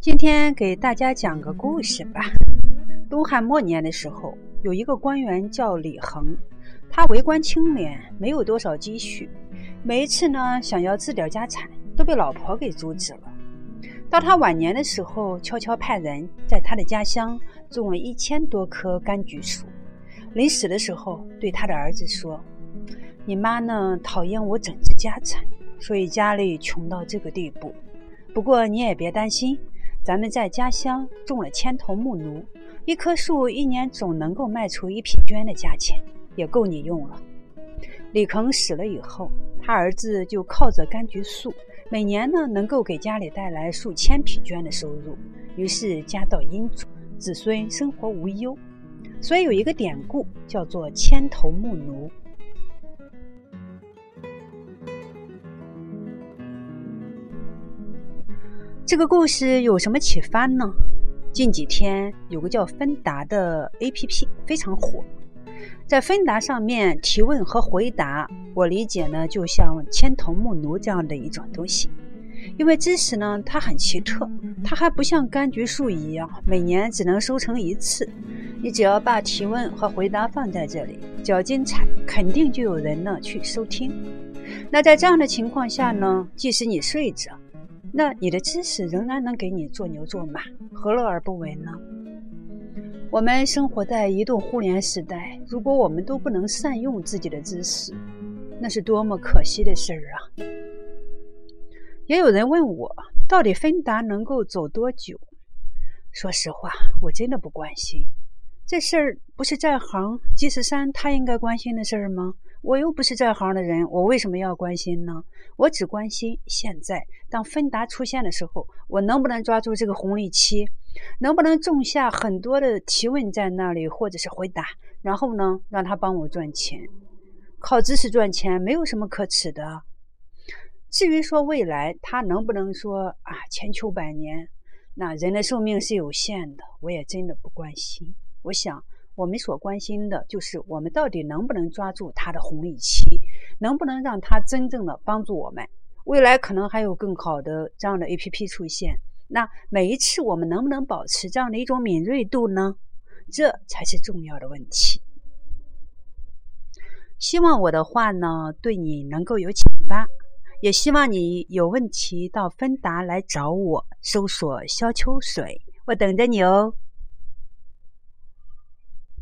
今天给大家讲个故事吧。东汉末年的时候，有一个官员叫李恒，他为官清廉，没有多少积蓄。每一次呢，想要置点家产，都被老婆给阻止了。到他晚年的时候，悄悄派人在他的家乡种了一千多棵柑橘树。临死的时候，对他的儿子说：“你妈呢，讨厌我整治家产，所以家里穷到这个地步。不过你也别担心。”咱们在家乡种了千头木奴，一棵树一年总能够卖出一匹绢的价钱，也够你用了。李坑死了以后，他儿子就靠着柑橘树，每年呢能够给家里带来数千匹绢的收入，于是家道殷足，子孙生活无忧。所以有一个典故叫做“千头木奴”。这个故事有什么启发呢？近几天有个叫芬达的 APP 非常火，在芬达上面提问和回答，我理解呢就像千头木奴这样的一种东西。因为知识呢它很奇特，它还不像柑橘树一样每年只能收成一次。你只要把提问和回答放在这里，只要精彩，肯定就有人呢去收听。那在这样的情况下呢，即使你睡着。那你的知识仍然能给你做牛做马，何乐而不为呢？我们生活在移动互联时代，如果我们都不能善用自己的知识，那是多么可惜的事儿啊！也有人问我，到底芬达能够走多久？说实话，我真的不关心这事儿，不是在行季十山他应该关心的事儿吗？我又不是在行的人，我为什么要关心呢？我只关心现在，当芬达出现的时候，我能不能抓住这个红利期，能不能种下很多的提问在那里，或者是回答，然后呢，让他帮我赚钱。靠知识赚钱没有什么可耻的。至于说未来他能不能说啊千秋百年，那人的寿命是有限的，我也真的不关心。我想。我们所关心的就是我们到底能不能抓住它的红利期，能不能让它真正的帮助我们。未来可能还有更好的这样的 APP 出现，那每一次我们能不能保持这样的一种敏锐度呢？这才是重要的问题。希望我的话呢对你能够有启发，也希望你有问题到芬达来找我，搜索肖秋水，我等着你哦。